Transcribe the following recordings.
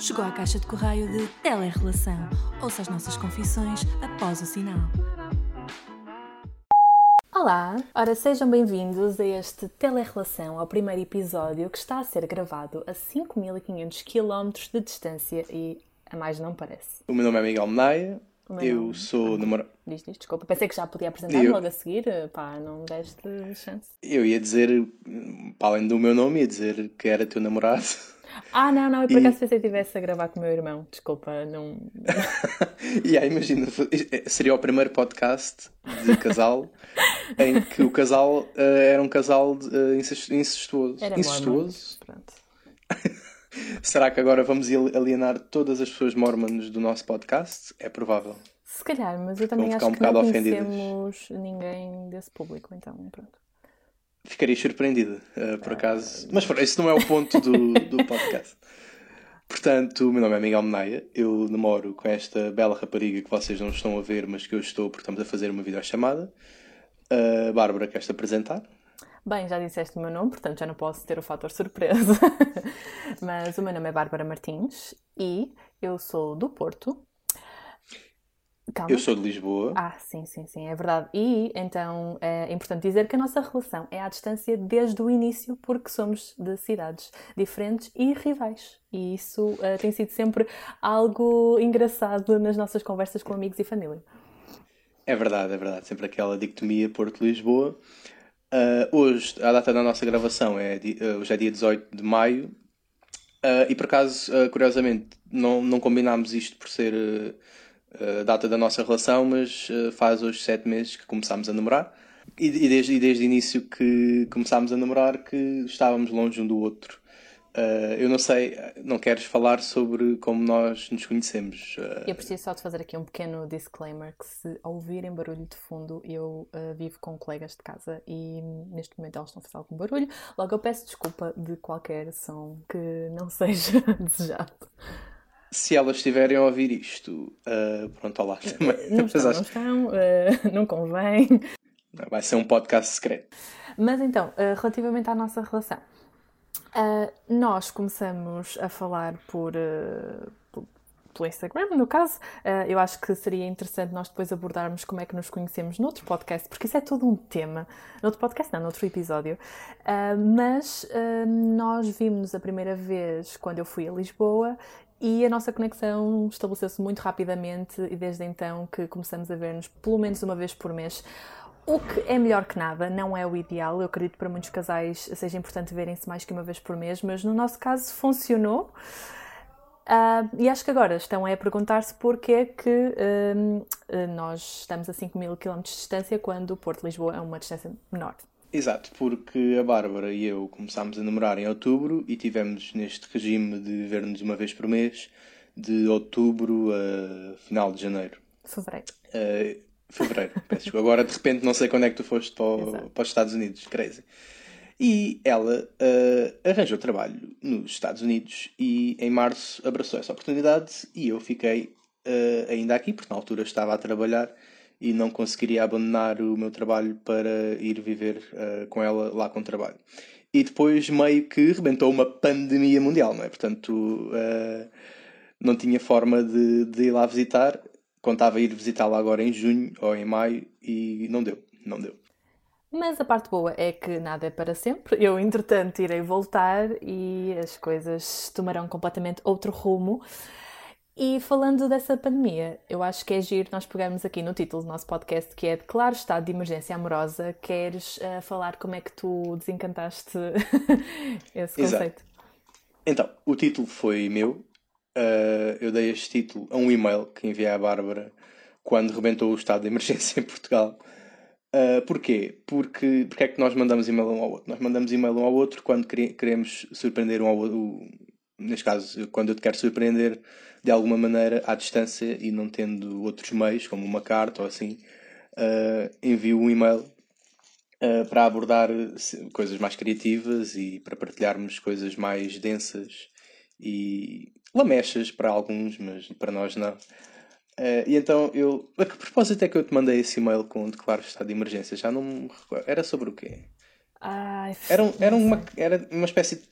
Chegou à caixa de correio de Telerrelação. Ouça as nossas confissões após o sinal. Olá! Ora, sejam bem-vindos a este Telerrelação, ao primeiro episódio que está a ser gravado a 5500 km de distância e a mais não parece. O meu nome é Miguel Menaia, eu nome- sou namorado. Diz, diz, desculpa. Pensei que já podia apresentar Eu- logo a seguir. Pá, não deste chance. Eu ia dizer, para além do meu nome, ia dizer que era teu namorado. Ah, não, não. Eu por E- acaso pensei que estivesse a gravar com o meu irmão. Desculpa, não... e aí, imagina, seria o primeiro podcast de casal em que o casal eh, era um casal de, incest- incestuoso. Era incestuoso? Pronto. Será que agora vamos ali- alienar todas as pessoas mormons do nosso podcast? É provável. Se calhar, mas eu também acho um que não ofendidas. conhecemos ninguém desse público, então pronto. Ficaria surpreendida, eh, por acaso. Mas pronto, esse não é o ponto do, do podcast. Portanto, o meu nome é Miguel Menaia, eu namoro com esta bela rapariga que vocês não estão a ver, mas que eu estou porque estamos a fazer uma videochamada. A Bárbara, queres-te apresentar? Bem, já disseste o meu nome, portanto já não posso ter o fator surpresa. mas o meu nome é Bárbara Martins e eu sou do Porto. Calma. Eu sou de Lisboa. Ah, sim, sim, sim, é verdade. E então é importante dizer que a nossa relação é à distância desde o início, porque somos de cidades diferentes e rivais. E isso eh, tem sido sempre algo engraçado nas nossas conversas com amigos e família. É verdade, é verdade. Sempre aquela dicotomia Porto-Lisboa. Ah, hoje, a data da nossa gravação é, ah, hoje é dia 18 de maio. E por acaso, curiosamente, não, não combinámos isto por ser a data da nossa relação, mas ah, faz hoje sete meses que começámos a namorar. E, e desde, e desde o início que começámos a namorar que estávamos longe um do outro. Ah, eu não sei, não queres falar sobre como nós nos conhecemos? Ah, Eu preciso só de fazer aqui um pequeno disclaimer que se ouvirem barulho de fundo, eu eh, vivo com colegas de casa e hum, neste momento elas estão a fazer algum barulho. Logo eu peço desculpa de qualquer som que não seja desejado. Se elas estiverem a ouvir isto, ah, pronto, olá também. Não estão, não estão, eh, não convém. Vai ser um podcast secreto. Mas então, eh, relativamente à nossa relação, nós começamos a falar por, pelo Instagram, no caso. Eu acho que seria interessante nós depois abordarmos como é que nos conhecemos noutro podcast, porque isso é todo um tema. Noutro podcast, não, noutro episódio. Mas nós vimos a primeira vez quando eu fui a Lisboa e a nossa conexão estabeleceu-se muito rapidamente e desde então que começamos a ver-nos pelo menos uma vez por mês. O que é melhor que nada, não é o ideal. Eu acredito que para muitos casais seja importante verem-se mais que uma vez por mês, mas no nosso caso funcionou. Ah, e acho que agora estão a perguntar-se porque é que eh, nós estamos a 5 mil km de distância quando o Porto de Lisboa é uma distância menor. Exato, porque a Bárbara e eu começámos a namorar em outubro e tivemos neste regime de ver-nos uma vez por mês, de outubro a final de janeiro. Fevereiro. Uh, fevereiro, peço desculpa. Agora de repente não sei quando é que tu foste para, o- para os Estados Unidos, crazy. E ela uh, arranjou trabalho nos Estados Unidos e em março abraçou essa oportunidade e eu fiquei uh, ainda aqui, porque na altura estava a trabalhar e não conseguiria abandonar o meu trabalho para ir viver uh, com ela lá com o trabalho. E depois meio que rebentou uma pandemia mundial, não é? Portanto, uh, não tinha forma de, de ir lá visitar. Contava ir visitá-la agora em junho ou em maio e não deu, não deu. Mas a parte boa é que nada é para sempre. Eu, entretanto, irei voltar e as coisas tomarão completamente outro rumo. E falando dessa pandemia, eu acho que é giro nós pegarmos aqui no título do nosso podcast, que é Declaro Estado de Emergência Amorosa. Queres eh, falar como é que tu desencantaste esse Exato. conceito? Então, o título foi meu. Uh, eu dei este título a um e-mail que enviei à Bárbara quando rebentou o estado de emergência em Portugal. Uh, porquê? Porque, porque é que nós mandamos e-mail um ao outro? Nós mandamos e-mail um ao outro quando quere- queremos surpreender um ao outro. Neste caso, quando eu te quero surpreender de alguma maneira à distância e não tendo outros meios, como uma carta ou assim, uh, envio um e-mail uh, para abordar coisas mais criativas e para partilharmos coisas mais densas e lamechas para alguns, mas para nós não. Uh, e então eu. A que propósito é que eu te mandei esse e-mail com um declaro estado de emergência? Já não me recordo. Era sobre o quê? Ai, Era, era, uma, era uma espécie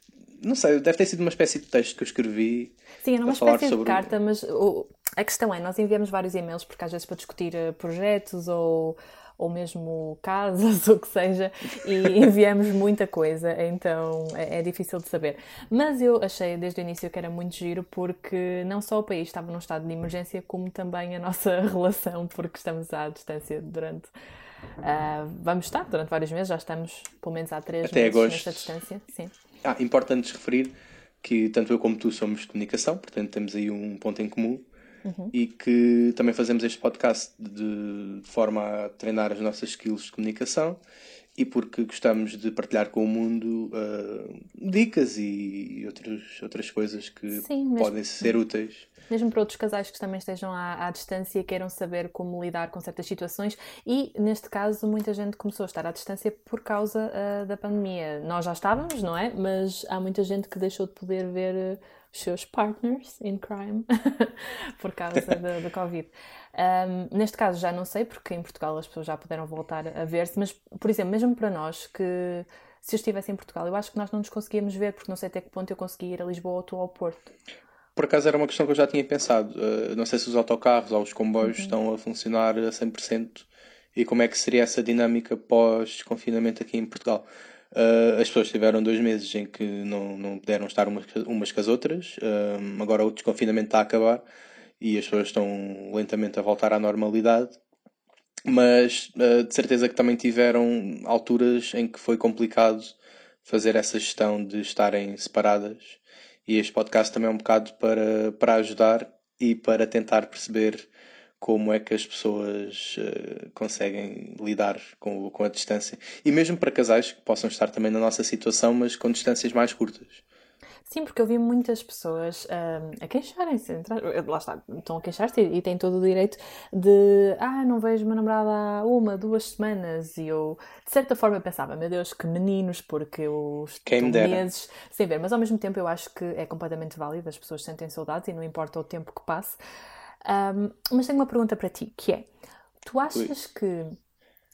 não sei, deve ter sido uma espécie de texto que eu escrevi. Sim, era uma espécie de carta, mas o, a questão é, nós enviamos vários e-mails, porque às vezes para discutir eh, projetos ou ou mesmo casas, ou o que seja, e enviamos muita coisa, então é, é, difícil de saber. Mas eu achei desde o início que era muito giro, porque não só o país estava num estado de emergência, como também a nossa relação, porque estamos à distância durante. Uh, vamos estar durante vários meses, já estamos pelo menos há três Até meses agosto. nesta distância. Sim. Ah, importante referir que tanto eu como tu somos de comunicação, portanto temos aí um ponto em comum uhum. e que também fazemos este podcast de, de, forma a treinar as nossas skills de comunicação e porque gostamos de partilhar com o mundo uh, dicas e outros, outras coisas que Sim, podem ser úteis. Mesmo para outros casais que também estejam à, à distância e queiram saber como lidar com certas situações, e neste caso, muita gente começou a estar à distância por causa uh, da pandemia. Nós já estávamos, não é? Mas há muita gente que deixou de poder ver os seus partners in crime por causa da Covid. Um, neste caso já não sei, porque em Portugal as pessoas já puderam voltar a ver-se, mas, por exemplo, mesmo para nós que se eu estivesse em Portugal, eu acho que nós não nos conseguíamos ver, porque não sei até que ponto eu conseguia ir a Lisboa ou tu ao Porto. Por acaso era uma questão que eu já tinha pensado. Uh, não sei se os autocarros ou os comboios uhum. estão a funcionar a 100% e como é que seria essa dinâmica pós-confinamento aqui em Portugal. Uh, as pessoas tiveram dois meses em que não, não puderam estar umas, umas com as outras. Uh, agora o desconfinamento está a acabar e as pessoas estão lentamente a voltar à normalidade. Mas uh, de certeza que também tiveram alturas em que foi complicado fazer essa gestão de estarem separadas. E este podcast também é um bocado para, para ajudar e para tentar perceber como é que as pessoas uh, conseguem lidar com, com a distância. E mesmo para casais que possam estar também na nossa situação, mas com distâncias mais curtas. Sim, porque eu vi muitas pessoas uh, a queixarem-se, lá está, estão a queixar-se e, e têm todo o direito de ah, não vejo uma namorada há uma, duas semanas e eu, de certa forma, pensava, meu Deus, que meninos, porque eu estou meses sem ver, mas ao mesmo tempo eu acho que é completamente válido, as pessoas sentem saudades e não importa o tempo que passe. Um, mas tenho uma pergunta para ti, que é, tu achas Ui. que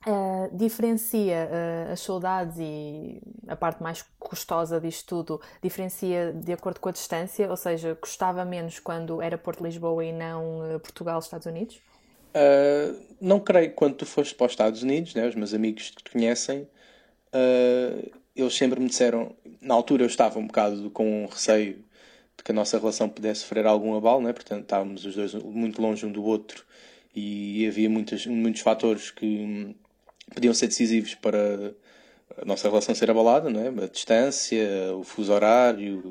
uh, diferencia uh, as saudades e a parte mais custosa disto tudo, diferencia de acordo com a distância? Ou seja, custava menos quando era Porto-Lisboa e não uh, Portugal-Estados Unidos? não creio quando tu foste para os Estados Unidos, né, os meus amigos que te conhecem, eles sempre me disseram, na altura eu estava um bocado com receio de que a nossa relação pudesse sofrer algum abalo, né? portanto estávamos os dois muito longe um do outro e havia muitas, muitos fatores que podiam ser decisivos para a nossa relação ser abalada, não é? a distância, o fuso horário,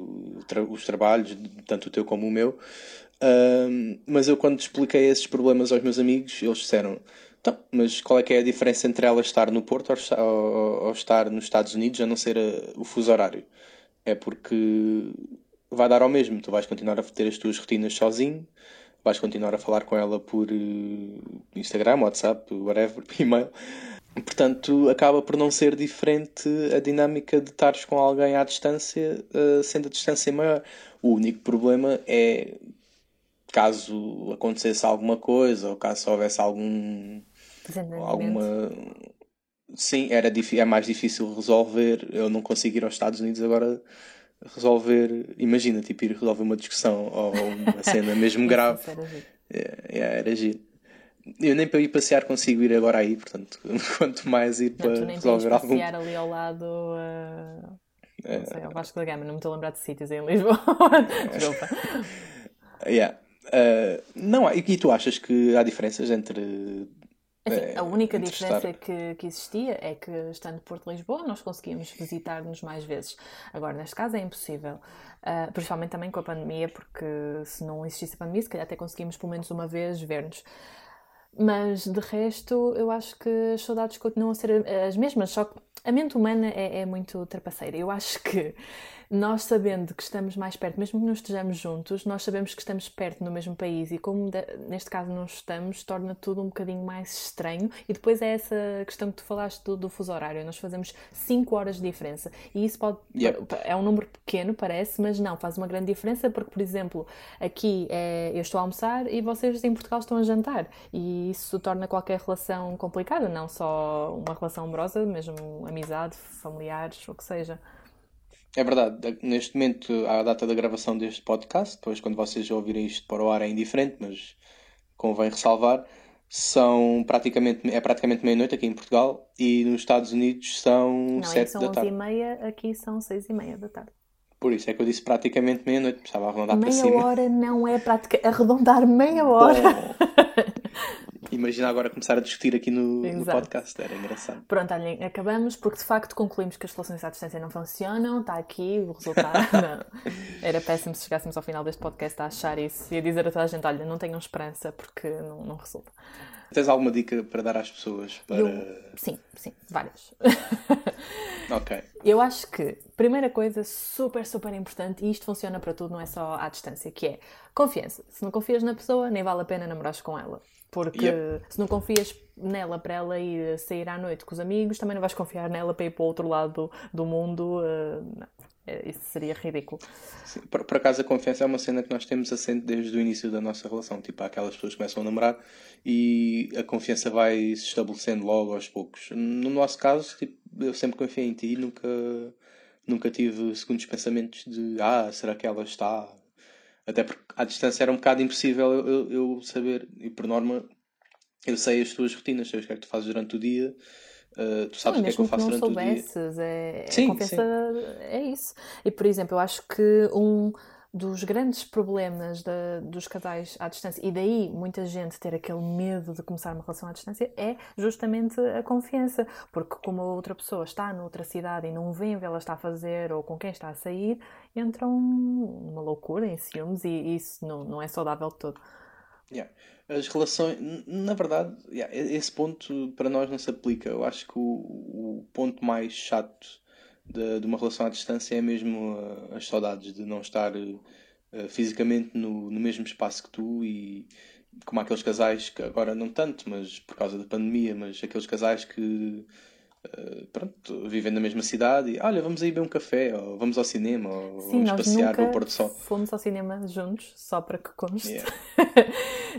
os trabalhos, tanto o teu como o meu. mas eu, quando expliquei esses problemas aos meus amigos, eles disseram: então, mas qual é que é a diferença entre ela estar no Porto ou, ou, ou estar nos Estados Unidos, a não ser a, o fuso horário? É porque vai dar ao mesmo. Tu vais continuar a ter as tuas rotinas sozinho, vais continuar a falar com ela por uh, Instagram, WhatsApp, whatever, e-mail. Portanto, acaba por não ser diferente a dinâmica de estares com alguém à distância, uh, sendo a distância maior. O único problema é caso acontecesse alguma coisa ou caso houvesse algum alguma sim era é mais difícil resolver eu não consigo ir aos Estados Unidos agora resolver, imagina, tipo, ir resolver uma discussão ou uma cena mesmo grave. É, é, era giro. Eu nem para ir passear consigo ir agora aí, portanto, quanto mais ir não, para resolver algo. passear ali ao lado. Uh... Não sei, ao Vasco da Gama, não me estou a lembrar de sítios em Lisboa. Desculpa. yeah. Uh, não, e, e tu achas que há diferenças entre Assim, é, a única diferença que, que existia é que, estando Porto Lisboa, nós conseguíamos visitar-nos mais vezes. Agora, neste caso, é impossível. Uh, principalmente também com a pandemia, porque se não existisse a pandemia, se calhar até conseguimos pelo menos uma vez ver-nos. Mas, de resto, eu acho que as saudades continuam a ser as mesmas, só que a mente humana é, é muito trapaceira. Eu acho que nós sabendo que estamos mais perto, mesmo que não estejamos juntos, nós sabemos que estamos perto no mesmo país e como de, neste caso não estamos, torna tudo um bocadinho mais estranho. E depois é essa questão que tu falaste do, do fuso horário. Nós fazemos 5 horas de diferença e isso pode yep. é um número pequeno, parece, mas não, faz uma grande diferença porque, por exemplo, aqui é, eu estou a almoçar e vocês em Portugal estão a jantar e isso torna qualquer relação complicada, não só uma relação amorosa, mesmo amizade, familiares, o que seja. É verdade, neste momento, à data da gravação deste podcast, depois quando vocês ouvirem isto para o ar é indiferente, mas convém ressalvar, são praticamente, é praticamente meia-noite aqui em Portugal e nos Estados Unidos são Não, sete são da 11 tarde. e meia, aqui são 6 e meia da tarde. Por isso é que eu disse praticamente meia-noite, estava a arredondar para Meia cima. hora não é prática. Arredondar meia hora. Imagina agora começar a discutir aqui no, no podcast, era engraçado. Pronto, olhem, acabamos porque de facto concluímos que as relações à distância não funcionam. Está aqui o resultado. Era péssimo se chegássemos ao final deste podcast a achar isso e a dizer a toda a gente: olha, não tenham esperança porque não, não resulta. Tens alguma dica para dar às pessoas? Para... Eu- Sim, sim, várias. Ok. Eu acho que, primeira coisa super, super importante, e isto funciona para tudo, não é só à distância, que é confiança. Se não confias na pessoa, nem vale a pena namorares com ela. Porque Yep. se não confias nela para ela ir sair à noite com os amigos, também não vais confiar nela para ir para o outro lado do, do mundo. não. Eh, Isso seria ridículo. Sim, Por, por acaso a confiança é uma cena que nós temos assente desde o início da nossa relação. Tipo, aquelas pessoas que começam a namorar e a confiança vai se estabelecendo logo aos poucos. No nosso caso, tipo, eu sempre confiei em ti e nunca, nunca tive segundos pensamentos de ah, será que ela está? Até porque à distância era um bocado impossível eu, eu- eu saber, e por norma eu sei as tuas rotinas, sei o que é que tu fazes durante o dia, uh, tu sabes o que é que eu mesmo que faço não durante soubesses, é, Sim, a confiança é isso. E, por exemplo, eu acho que um dos grandes problemas da- dos casais à distância, e daí muita gente ter aquele medo de começar uma relação à distância, é justamente a confiança. Porque como a outra pessoa está noutra cidade e não vê o que ela está a fazer ou com quem está a sair, entram numa loucura, em ciúmes, e isso não, não é saudável de todo. Yeah. As relações, na verdade, yeah, esse ponto para nós não se aplica. Eu acho que o, o ponto mais chato de, de uma relação à distância é mesmo uh, as saudades de não estar uh, fisicamente no, no mesmo espaço que tu e como aqueles casais que agora não tanto, mas por causa da pandemia, mas aqueles casais que uh, pronto, vivem na mesma cidade e olha, vamos aí beber um café, ou vamos ao cinema, ou Sim, vamos passear no pôr do sol. fomos ao cinema juntos, só para que conste. Yeah.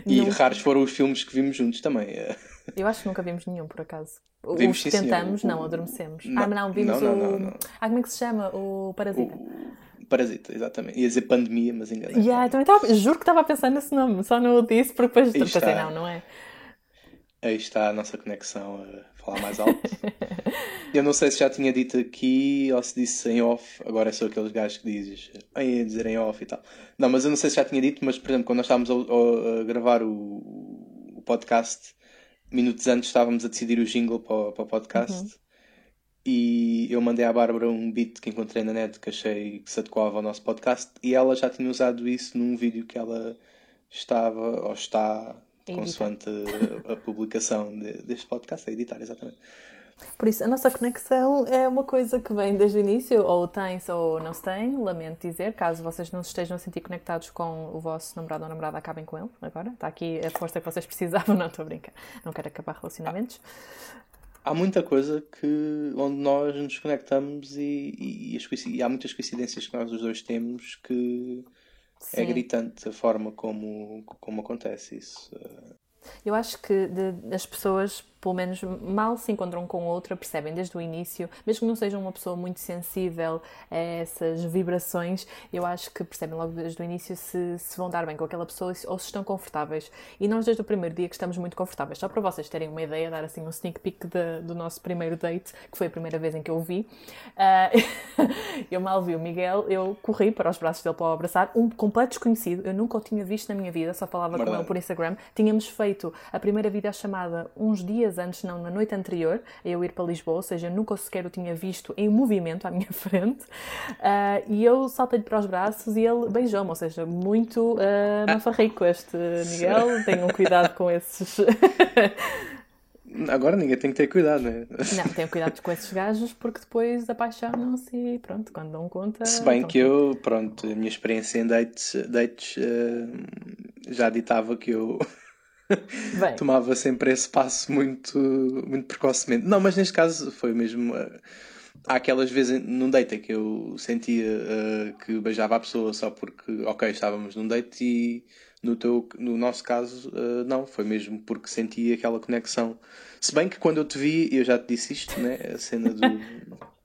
E Nunca. raros foram os filmes que vimos juntos também. eh. Eu acho que nunca vimos nenhum, por acaso. Os Vimos, sim, tentamos, O- não, adormecemos. não, ah, não, vimos não, o. não, não, não. Ah, como é que se chama? O Parasita. O Parasita, exatamente. Ia dizer pandemia, mas enganei. Yeah, também estava, juro que estava a pensar nesse nome, só não o disse porque depois pensei, não, não é? Aí está a nossa conexão a falar mais alto. Eu não sei se já tinha dito aqui ou se disse em off. Agora sou aqueles gajos que dizes em dizer em off e tal. Não, mas eu não sei se já tinha dito, mas por exemplo, quando nós estávamos a, a- gravar o, o podcast, minutos antes estávamos a decidir o jingle para, o- para o podcast. E eu mandei à Bárbara um beat que encontrei na net que achei que se adequava ao nosso podcast e ela já tinha usado isso num vídeo que ela estava ou está. Consoante a, a publicação de- deste podcast, a editar, exatamente. Por isso, a nossa conexão é uma coisa que vem desde o início, ou tem-se ou não se tem, lamento dizer, caso vocês não se estejam a sentir conectados com o vosso namorado ou namorada, acabem com ele agora. Está aqui a força que vocês precisavam, não estou a brincar. Não quero acabar relacionamentos. Há muita coisa que onde nós nos conectamos e, e, e as e há muitas coincidências que nós os dois temos que é Sim. gritante a forma como, como acontece isso. Eu acho que de- as pessoas, pelo menos, mal se encontram com outra, percebem desde o início, mesmo que não sejam uma pessoa muito sensível a essas vibrações, eu acho que percebem logo desde o início se, se vão dar bem com aquela pessoa ou se estão confortáveis. E nós, desde o primeiro dia, que estamos muito confortáveis. Só para vocês terem uma ideia, dar assim um sneak peek de- do nosso primeiro date, que foi a primeira vez em que eu o vi. Ah, eu mal vi o Miguel, eu corri para os braços dele para o abraçar, um completo desconhecido, eu nunca o tinha visto na minha vida, só falava com Verdade. ele por Instagram. Tínhamos feito a primeira videochamada uns dias antes, não, na noite anterior, a eu ir para Lisboa, ou seja, nunca sequer o tinha visto em movimento à minha frente. Ah, e eu saltei-lhe para os braços e ele beijou-me, ou seja, muito uh, mafarrico este Miguel. Tenham cuidado com esses. Agora ninguém tem que ter cuidado, né? não, tenham cuidado com esses gajos porque depois apaixonam-se e pronto, quando dão conta. Se bem que eu, pronto, a minha experiência em dates, dates eh, já ditava que eu Bem, tomava sempre esse passo muito, muito precocemente. Não, mas neste caso foi mesmo. eh, há aquelas vezes num date em que eu sentia eh, que beijava a pessoa só porque, ok, estávamos num date e no, teu, no nosso caso, eh, não, foi mesmo porque sentia aquela conexão. Se bem que quando eu te vi, eu já te disse isto, né? A cena do.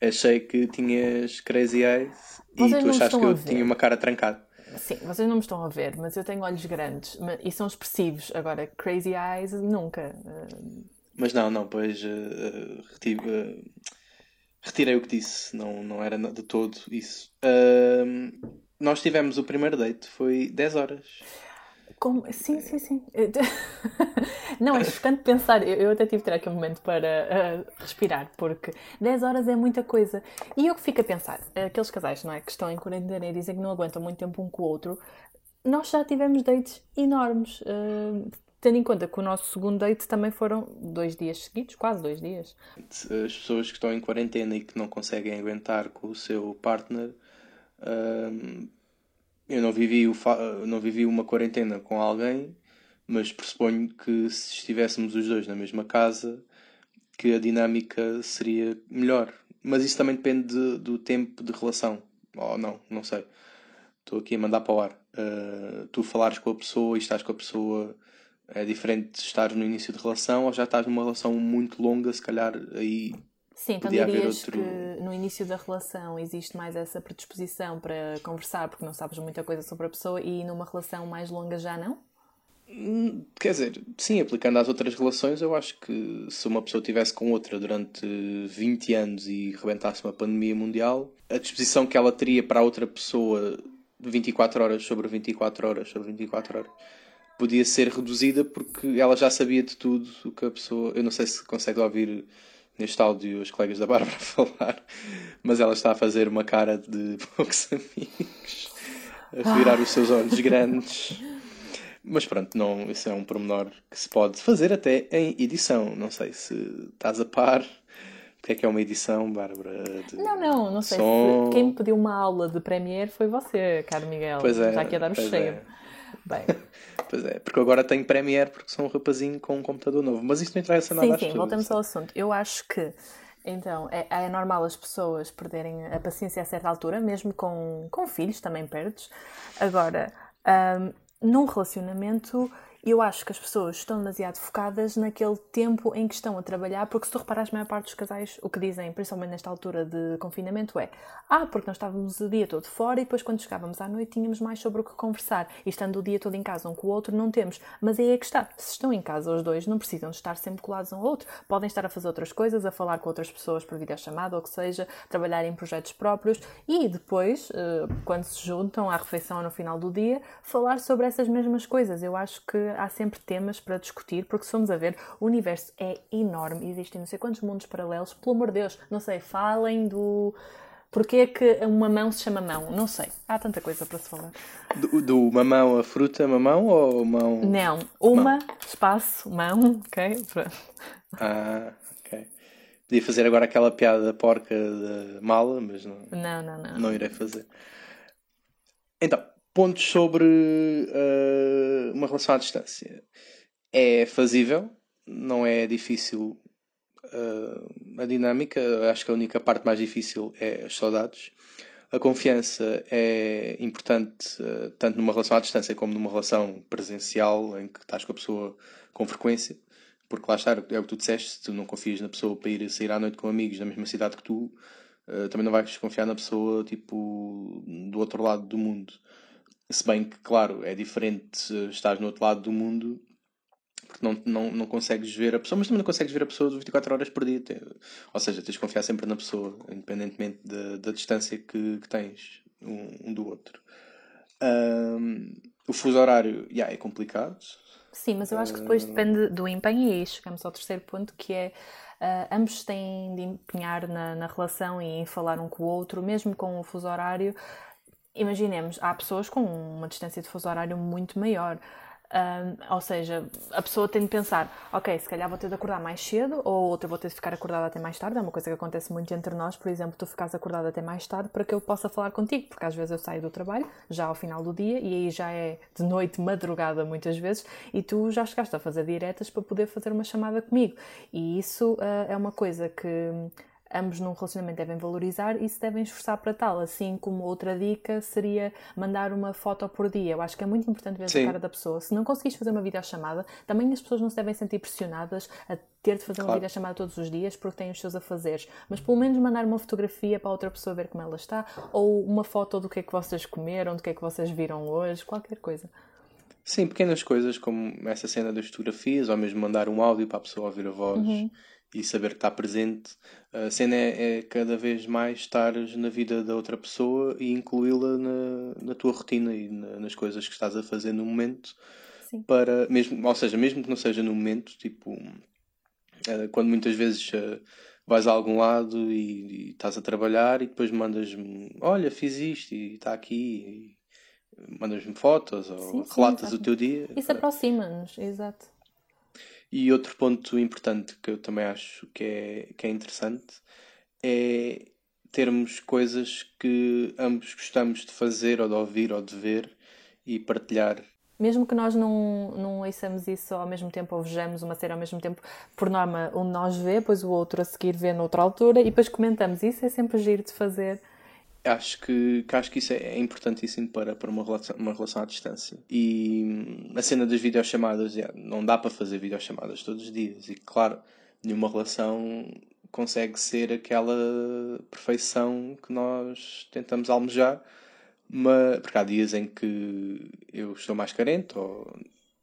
achei que tinhas crazy eyes Vocês e tu achaste que eu tinha uma cara trancada. Sim, vocês não me estão a ver, mas eu tenho olhos grandes e são expressivos. Agora, crazy eyes, nunca. Uh, Mas não, não, pois eh, eh, reti- eh, retirei o que disse, não, não era de todo isso. Ahm, nós tivemos o primeiro date, foi 10 horas. Como? Sim, sim, sim. Não, é chocante pensar. Eu, até tive de ter aqui um momento para ah, respirar, porque 10 horas é muita coisa. E eu que fico a pensar, aqueles casais não é, que estão em quarentena e dizem que não aguentam muito tempo um com o outro, nós já tivemos dates enormes. ah, tendo em conta que o nosso segundo date também foram dois dias seguidos, quase dois dias. As pessoas que estão em quarentena e que não conseguem aguentar com o seu partner, ahm, eu não vivi, o fa- não vivi uma quarentena com alguém, mas pressuponho que se estivéssemos os dois na mesma casa, que a dinâmica seria melhor. Mas isso também depende de- do tempo de relação. Ou não, não sei. Estou aqui a mandar para o ar. Ah, tu falares com a pessoa e estás com a pessoa é diferente de estares no início de relação ou já estás numa relação muito longa, se calhar aí Sim, então Podia dirias outro- que no início da relação existe mais essa predisposição para conversar porque não sabes muita coisa sobre a pessoa e numa relação mais longa já não? Hum, Quer dizer, sim, aplicando às outras relações, eu acho que se uma pessoa estivesse com outra durante 20 anos e rebentasse uma pandemia mundial, a disposição que ela teria para a outra pessoa 24 horas sobre 24 horas sobre 24 horas podia ser reduzida porque ela já sabia de tudo o que a pessoa. Eu não sei se consegue ouvir neste áudio os colegas da Bárbara falar, mas ela está a fazer uma cara de poucos amigos, a virar os seus olhos grandes. Mas pronto, não, isso é um pormenor que se pode fazer até em edição. Não sei se estás a par. O que é que é uma edição, Bárbara? de Não, não, não sei som? se quem me pediu uma aula de Premiere foi você, caro Miguel. Pois é, Já aqui a dar o cheio. é. Bem, Pois é, porque agora tenho Premiere porque sou um rapazinho com um computador novo. Mas isto não interessa nada sim, às sim, pessoas. voltamos ao assunto. Eu acho que então é, é normal as pessoas perderem a paciência a certa altura, mesmo com, com filhos, também perdes. Agora, hum, num relacionamento, eu acho que as pessoas estão demasiado focadas naquele tempo em que estão a trabalhar, porque se tu reparares, a maior parte dos casais, o que dizem, principalmente nesta altura de confinamento, é ah, porque nós estávamos o dia todo fora e depois quando chegávamos à noite tínhamos mais sobre o que conversar. E estando o dia todo em casa um com o outro, não temos. Mas aí é que está. Se estão em casa os dois, não precisam de estar sempre colados um ao outro. Podem estar a fazer outras coisas, a falar com outras pessoas por videochamada ou que seja, trabalhar em projetos próprios e depois, eh, quando se juntam à refeição no final do dia, falar sobre essas mesmas coisas. Eu acho que há sempre temas para discutir, porque se formos a ver, o universo é enorme, existem não sei quantos mundos paralelos, pelo amor de Deus, não sei, falem do. Porquê é que uma mão se chama mão? Não sei. Há tanta coisa para se falar. Do, do mamão a fruta, mamão ou mão? Não. Uma, espaço, mão, ok? Pronto. Ah, ok. Podia fazer agora aquela piada porca da mala, mas não, Não, não, não. não irei fazer. Então, pontos sobre eh, uma relação à distância. É fazível, não é difícil eh, a dinâmica. Acho que a única parte mais difícil é as saudades. A confiança é importante eh, tanto numa relação à distância como numa relação presencial em que estás com a pessoa com frequência. Porque lá está, é o que tu disseste, se tu não confias na pessoa para ir sair à noite com amigos na mesma cidade que tu, também não vais confiar na pessoa tipo do outro lado do mundo. Se bem que, claro, é diferente estar no outro lado do mundo porque não, não, não consegues ver a pessoa, mas também não consegues ver a pessoa 24 horas por dia. Ou seja, tens de confiar sempre na pessoa, independentemente da, da distância que, que tens um, um do outro. Ahm, o fuso horário yeah, é complicado. Sim, mas eu acho que depois depende do empenho e aí chegamos ao terceiro ponto que é ah, ambos têm de empenhar na, na relação e em falar um com o outro, mesmo com o fuso horário. Imaginemos, há pessoas com uma distância de fuso horário muito maior. Ah, ou seja, a pessoa tem de pensar, ok, se calhar vou ter de acordar mais cedo ou outra vou ter de ficar acordada até mais tarde. É uma coisa que acontece muito entre nós, por exemplo, tu ficares acordada até mais tarde para que eu possa falar contigo, porque às vezes eu saio do trabalho já ao final do dia e aí já é de noite, madrugada muitas vezes, e tu já chegaste a fazer diretas para poder fazer uma chamada comigo. E isso ah, é uma coisa que ambos num relacionamento devem valorizar e se devem esforçar para tal. Assim como outra dica seria mandar uma foto por dia. Eu acho que é muito importante ver Sim. a cara da pessoa. Se não conseguis fazer uma videochamada, também as pessoas não se devem sentir pressionadas a ter de fazer claro. uma videochamada todos os dias porque têm os seus afazeres. Mas pelo menos mandar uma fotografia para outra pessoa ver como ela está ou uma foto do que é que vocês comeram, do que é que vocês viram hoje, qualquer coisa. Sim, pequenas coisas como essa cena das fotografias, ou mesmo mandar um áudio para a pessoa ouvir a voz uhum. E saber que está presente. A cena é, é, cada vez mais estares na vida da outra pessoa e incluí-la na, na tua rotina e na, nas coisas que estás a fazer no momento. Sim. Para, mesmo, ou seja, mesmo que não seja no momento, tipo, eh, quando muitas vezes eh, vais a algum lado e, e estás a trabalhar e depois mandas-me, olha, fiz isto e está aqui mandas-me fotos ou sim, relatas sim, o teu dia. Isso aproxima-nos, exato. E outro ponto importante que eu também acho que é, que é interessante é termos coisas que ambos gostamos de fazer ou de ouvir ou de ver e partilhar. Mesmo que nós não, não ouçamos isso ao mesmo tempo ou vejamos uma série ao mesmo tempo, por norma, um de nós vê, depois o outro a seguir vê noutra altura e depois comentamos. Isso é sempre giro de fazer acho que, que acho que isso é, é importantíssimo para, para uma, relação, uma relação à distância. E hum, a cena das videochamadas, não dá para fazer videochamadas todos os dias. E claro, nenhuma relação consegue ser aquela perfeição que nós tentamos almejar, mas, porque há dias em que eu estou mais carente ou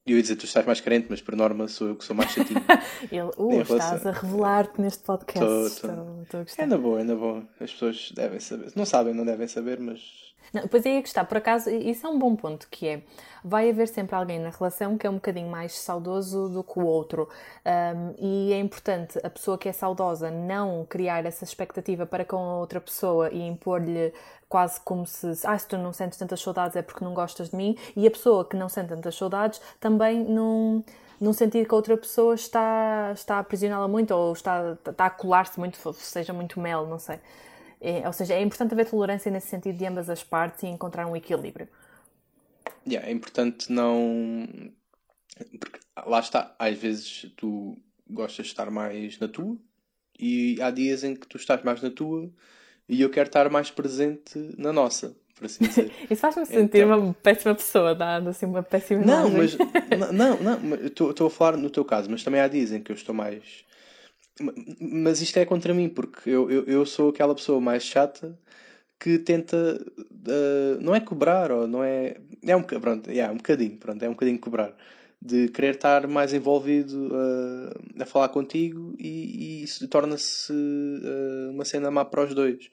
eu ia dizer tu estás mais carente, mas por norma sou eu que sou mais chatinho. Ele, uh, estás a revelar-te neste podcast. Tô, tô. Estou, estou a gostar. É na boa, é na boa. As pessoas devem saber. Não sabem, não devem saber, mas não, pois aí é que está, por acaso, isso é um bom ponto, que é, vai haver sempre alguém na relação que é um bocadinho mais saudoso do que o outro, um, e é importante a pessoa que é saudosa não criar essa expectativa para com a outra pessoa e impor-lhe quase como se, ah, se tu não sentes tantas saudades é porque não gostas de mim, e a pessoa que não sente tantas saudades também não não sentir que a outra pessoa está, está a aprisioná-la muito ou está, está a colar-se muito, seja muito mel, não sei. É, ou seja, é importante haver tolerância nesse sentido de ambas as partes e encontrar um equilíbrio. Yeah, é importante não. Porque lá está, às vezes tu gostas de estar mais na tua e há dias em que tu estás mais na tua e eu quero estar mais presente na nossa, por assim dizer. Isso faz-me sentir então... uma péssima pessoa, dá assim uma péssima Não, mas não, não, estou a falar no teu caso, mas também há dias em que eu estou mais mas isto é contra mim, porque eu, eu, eu sou aquela pessoa mais chata que tenta. Uh, não é cobrar, ou não é. É um, pronto, é um bocadinho, pronto, é um bocadinho cobrar. De querer estar mais envolvido uh, a falar contigo e, e isso torna-se uh, uma cena má para os dois.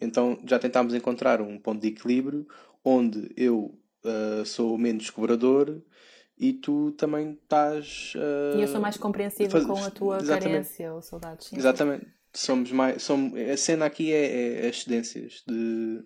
Então já tentámos encontrar um ponto de equilíbrio onde eu sou menos cobrador e tu também estás. Uh, e eu sou mais compreensiva faz... com a tua Exatamente. carência ou saudades. Sim, Exatamente. Somos mais. Somos... A cena aqui é, é as cedências de,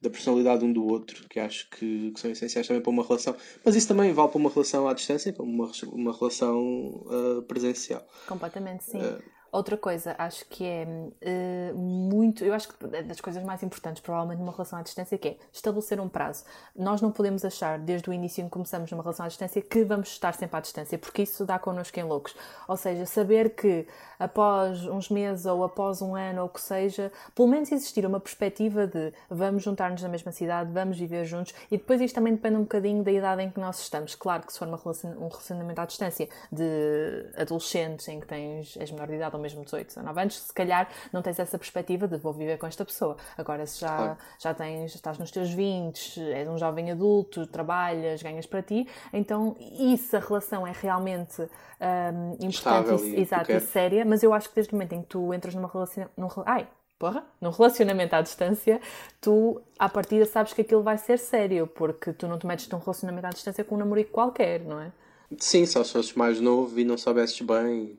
da personalidade um do outro, que acho que, que, são essenciais também para uma relação. Mas isso também vale para uma relação à distância, para uma, uma relação uh, presencial. Completamente, sim. Uh, Outra coisa, acho que é uh, muito. Eu acho que das coisas mais importantes, provavelmente, numa relação à distância, que é estabelecer um prazo. Nós não podemos achar, desde o início em que começamos numa relação à distância, que vamos estar sempre à distância, porque isso dá connosco em loucos. Ou seja, saber que após uns meses ou após um ano ou o que seja, pelo menos existir uma perspectiva de vamos juntar-nos na mesma cidade, vamos viver juntos, e depois isto também depende um bocadinho da idade em que nós estamos. Claro que se for uma relacion... um relacionamento à distância de adolescentes em que tens, és menor de idade mesmo 18, 19 anos, se calhar não tens essa perspectiva de vou viver com esta pessoa. Agora, se já, claro. já tens, estás nos teus 20, és um jovem adulto, trabalhas, ganhas para ti, então isso, a relação é realmente um, importante e, exato, e séria, mas eu acho que desde o momento em que tu entras numa relação. Num, ai, porra, num relacionamento à distância, tu, à partida, sabes que aquilo vai ser sério, porque tu não te metes num relacionamento à distância com um namorico qualquer, não é? Sim, só se fosses mais novo e não soubesses bem,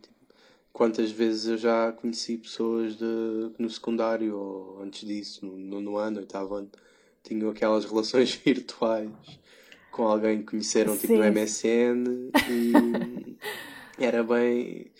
quantas vezes eu já conheci pessoas de, no secundário ou antes disso, no no ano, oitavo ano, tinham aquelas relações virtuais com alguém que conheceram tipo, no MSN e era bem.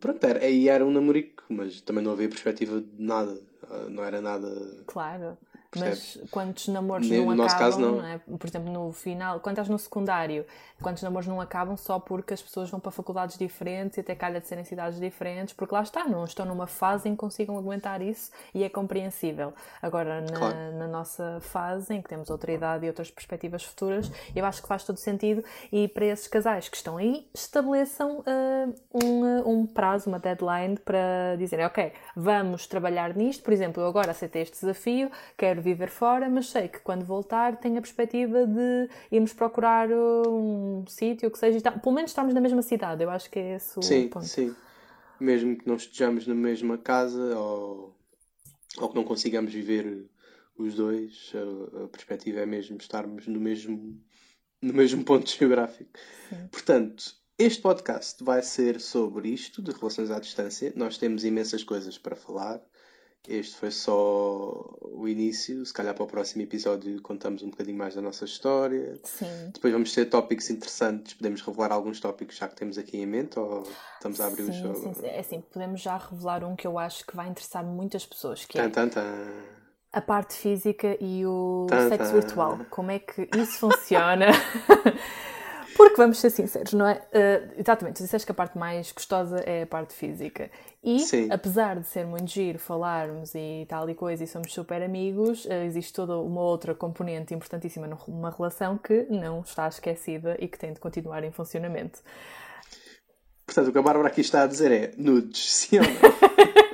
Pronto, era, aí era um namorico, mas também não havia perspectiva de nada, ah, não era nada. Claro. Mas quantos namoros Ne- não no nosso acabam, caso, não. não é? Por exemplo, no final, quando estás no secundário, quantos namoros não acabam só porque as pessoas vão para faculdades diferentes e até calha de serem cidades diferentes, porque lá está, não estão numa fase em que consigam aguentar isso e é compreensível. Agora, na, Claro. na nossa fase, em que temos outra idade e outras perspectivas futuras, eu acho que faz todo sentido e para esses casais que estão aí, estabeleçam ah, um, ah, um prazo, uma deadline para dizerem, ok, vamos trabalhar nisto, por exemplo, eu agora aceitei este desafio, quero viver fora, mas sei que quando voltar tenho a perspectiva de irmos procurar um sítio, que seja, tá- pelo menos estamos na mesma cidade, eu acho que é esse o Sim, ponto. sim. Mesmo que não estejamos na mesma casa ou, ou que não consigamos viver os dois, a, a perspectiva é mesmo estarmos no mesmo, no mesmo ponto geográfico. Portanto, este podcast vai ser sobre isto, de relações à distância. Nós temos imensas coisas para falar. Este foi só o início. Se calhar para o próximo episódio contamos um bocadinho mais da nossa história. Sim. Depois vamos ter tópicos interessantes. Podemos revelar alguns tópicos já que temos aqui em mente ou estamos a abrir o Sim, jogo? sim, sim. É assim, podemos já revelar um que eu acho que vai interessar muitas pessoas, que é Tan, tan, tan. a parte física e o sexo virtual. Como é que isso funciona? Porque vamos ser sinceros, não é? Uh, exatamente, tu disseste que a parte mais gostosa é a parte física. E, Sim. apesar de ser muito giro falarmos e tal e coisa e somos super amigos, uh, existe toda uma outra componente importantíssima numa relação que não está esquecida e que tem de continuar em funcionamento. Portanto, o que a Bárbara aqui está a dizer é nudes, sim ou não?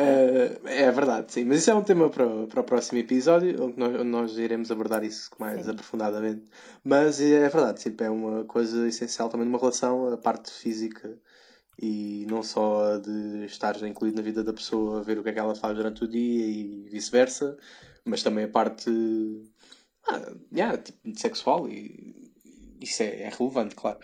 Eh, é verdade, sim. Mas isso é um tema para, o- para o próximo episódio, onde nós, onde nós iremos abordar isso mais Sim. aprofundadamente. Mas é verdade, tipo, é uma coisa essencial também numa relação, a parte física. E não só a de estar incluído na vida da pessoa, ver o que é que ela faz durante o dia e vice-versa, mas também a parte ah, yeah, tipo, sexual e isso é, é relevante, claro.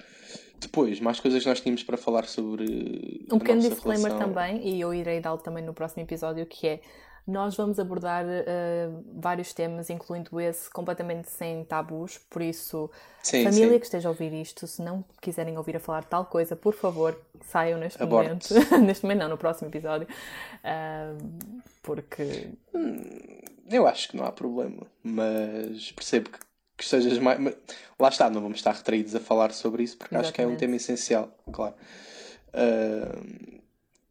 Depois, mais coisas que nós tínhamos para falar sobre. Um a pequeno disclaimer relação. também, e eu irei dá-lo também no próximo episódio, que é nós vamos abordar eh, vários temas, incluindo esse, completamente sem tabus, por isso, Sim, família sim. que esteja a ouvir isto, se não quiserem ouvir a falar tal coisa, por favor, saiam neste Aborte. momento. neste momento não, no próximo episódio. Ah, porque Eu acho que não há problema, mas percebo que, que estejas mais. Lá está, não vamos estar retraídos a falar sobre isso porque acho que é um Exatamente. tema essencial, claro. Ah,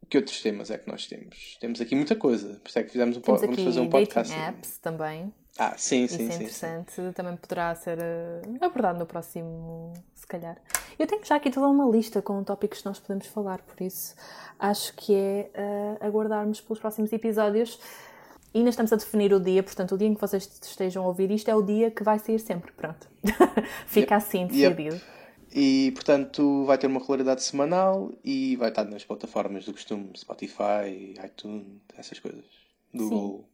que outros temas é que nós temos? Temos aqui muita coisa, por isso é que fizemos um po- vamos fazer um dating podcast. apps também. Ah, sim, Isso sim, é sim, sim. interessante, também poderá ser eh, abordado no próximo, se calhar. Eu tenho já aqui toda uma lista com tópicos que nós podemos falar, por isso acho que é eh, aguardarmos pelos próximos episódios. E ainda estamos a definir o dia, portanto, o dia em que vocês estejam a ouvir isto é o dia que vai sair sempre, pronto. Fica assim Yep. decidido. E portanto vai ter uma regularidade semanal e vai estar nas plataformas do costume, Spotify, iTunes, essas coisas. Google.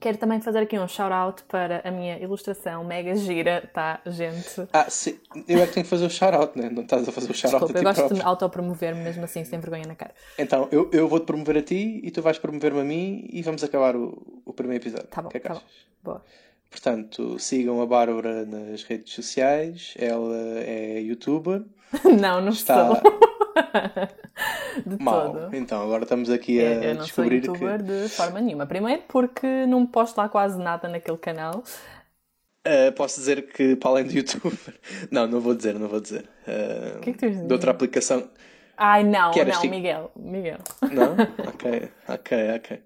Quero também fazer aqui um shout-out para a minha ilustração mega gira, tá, gente? Ah, sim. Eu é que tenho que fazer o shout-out, né? Não estás a fazer o shout-out Desculpa, a eu ti gosto próprio. de me autopromover-me mesmo assim, sem vergonha na cara. Então, eu, eu vou-te promover a ti e tu vais promover-me a mim e vamos acabar o, o primeiro episódio. Tá bom, que é que tá bom. achas? Boa. Portanto, sigam a Bárbara nas redes sociais. Ela é youtuber. Não, não Está sou. de mal. todo. Então, agora estamos aqui a Eu, eu não sou youtuber que. de forma nenhuma. Primeiro porque não posto lá quase nada naquele canal. Uh, posso dizer que, para além de youtuber. Não, não vou dizer, não vou dizer. Uh, que é que tu ias de outra aplicação. Ai, não, Que não, tipo- Miguel. Miguel. Não? ok, ok, ok.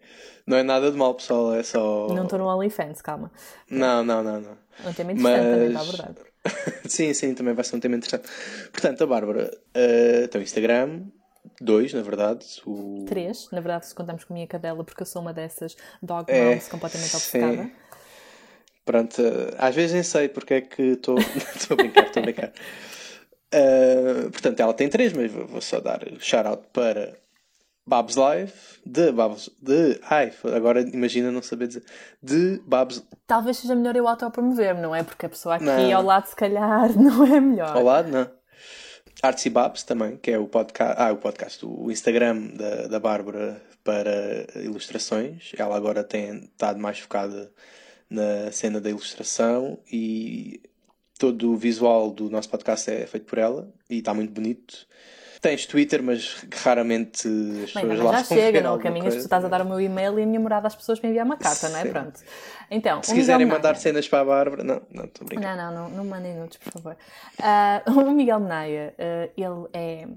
Não é nada de mal, pessoal. É só. Não estou no OnlyFans, calma. Não, não, não, não. É um tema interessante também, Mas- está verdade. sim, sim, também vai ser um tema interessante. Portanto, a Bárbara uh, tem o Instagram, dois, na verdade. O... Três, na verdade, se contamos com a minha cadela, porque eu sou uma dessas dog É, moms completamente obcecada. sim. Pronto, uh, às vezes nem sei porque é que estou. Estou a brincar, estou a brincar. Uh, portanto, ela tem três, mas vou vou só dar shout-out para Babs Live, de Babs. De. Ai, agora imagina não saber dizer. De Babs Talvez seja melhor eu autopromover-me, não é? Porque a pessoa aqui Não. ao lado, se calhar, não é melhor. ao lado, não? Artsy Babs também, que é o podcast, ah, o podcast, o Instagram da, da Bárbara para ilustrações. Ela agora tem estado mais focada na cena da ilustração e todo o visual do nosso podcast é feito por ela e está muito bonito. Tens Twitter, mas raramente as Bem, pessoas mas lá já chega, não alguma caminhas, tu estás a dar o meu e-mail e a minha morada às pessoas para enviar uma carta, não é? Pronto. Então, Se quiserem mandar cenas para a Bárbara, não, não, estou a brincar. Não, não, não, mandem nudes, por favor. Ah, o Miguel Menaia, ah, ele é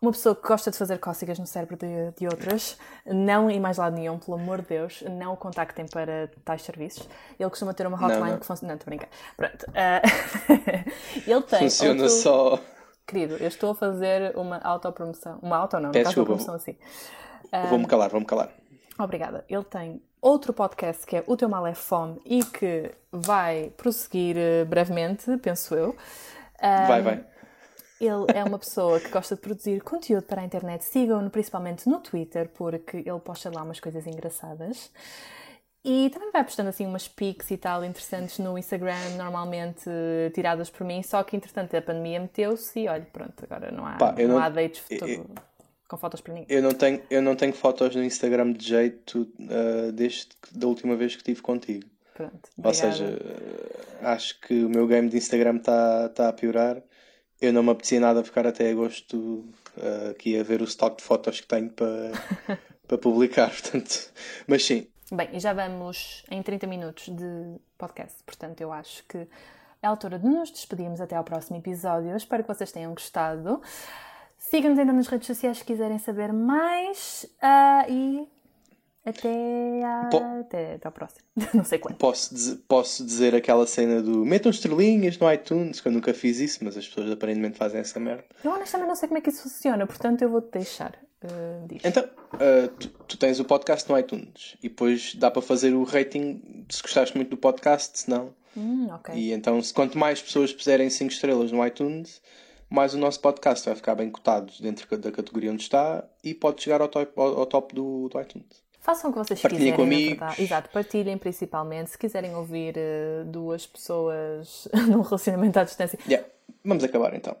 uma pessoa que gosta de fazer cócegas no cérebro de, de outras, não em mais lado nenhum, pelo amor de Deus, não o contactem para tais serviços. Ele costuma ter uma hotline Não, não. que funciona. Não, estou a brincar. Pronto. ah, ele tem. Funciona outro- só. Querido, eu estou a fazer uma autopromoção. Uma auto, não, Peço uma promoção assim. Vou-me calar, vou-me calar. Obrigada. Ele tem outro podcast que é O Teu Mal é Fome e que vai prosseguir eh, brevemente, penso eu. Ah, Vai, vai. Ele é uma pessoa que gosta de produzir conteúdo para a internet. Sigam-no principalmente no Twitter, porque ele posta lá umas coisas engraçadas. E também vai postando assim umas pics e tal interessantes no Instagram, normalmente eh, tiradas por mim. Só que entretanto a pandemia meteu-se e olha, pronto, agora não há, Pá, eu não não- há dates eu- foto- com fotos para ninguém. Eu não tenho, eu não tenho fotos no Instagram de jeito ah, desde da última vez que estive contigo. Pronto, Ou seja, ah, acho que o meu game de Instagram está tá a piorar. Eu não me apetecia nada ficar até agosto ah, aqui a ver o stock de fotos que tenho para para publicar, portanto. Mas sim, Bem, já vamos em 30 minutos de podcast, portanto eu acho que é a altura de nos despedirmos até ao próximo episódio. Espero que vocês tenham gostado. Sigam-nos ainda nas redes sociais se quiserem saber mais ah, e até, à- Po- até, até ao próximo. Não sei quando. posso, dizer, posso dizer aquela cena do metam estrelinhas no iTunes, que eu nunca fiz isso, mas as pessoas aparentemente fazem essa merda. Eu honestamente não sei como é que isso funciona, portanto eu vou-te deixar disto. Então, ah, tu, tu tens o podcast no iTunes e depois dá para fazer o rating se gostaste muito do podcast, se não. Hum, ok. E então, se quanto mais pessoas puserem 5 estrelas no iTunes, mais o nosso podcast vai ficar bem cotado dentro da categoria onde está e pode chegar ao top, ao, ao top do, do iTunes. Façam o que vocês Partilhem quiserem, com na amigos. verdade. Exato, partilhem principalmente. Se quiserem ouvir eh, duas pessoas num relacionamento à distância, Yeah. Vamos acabar então.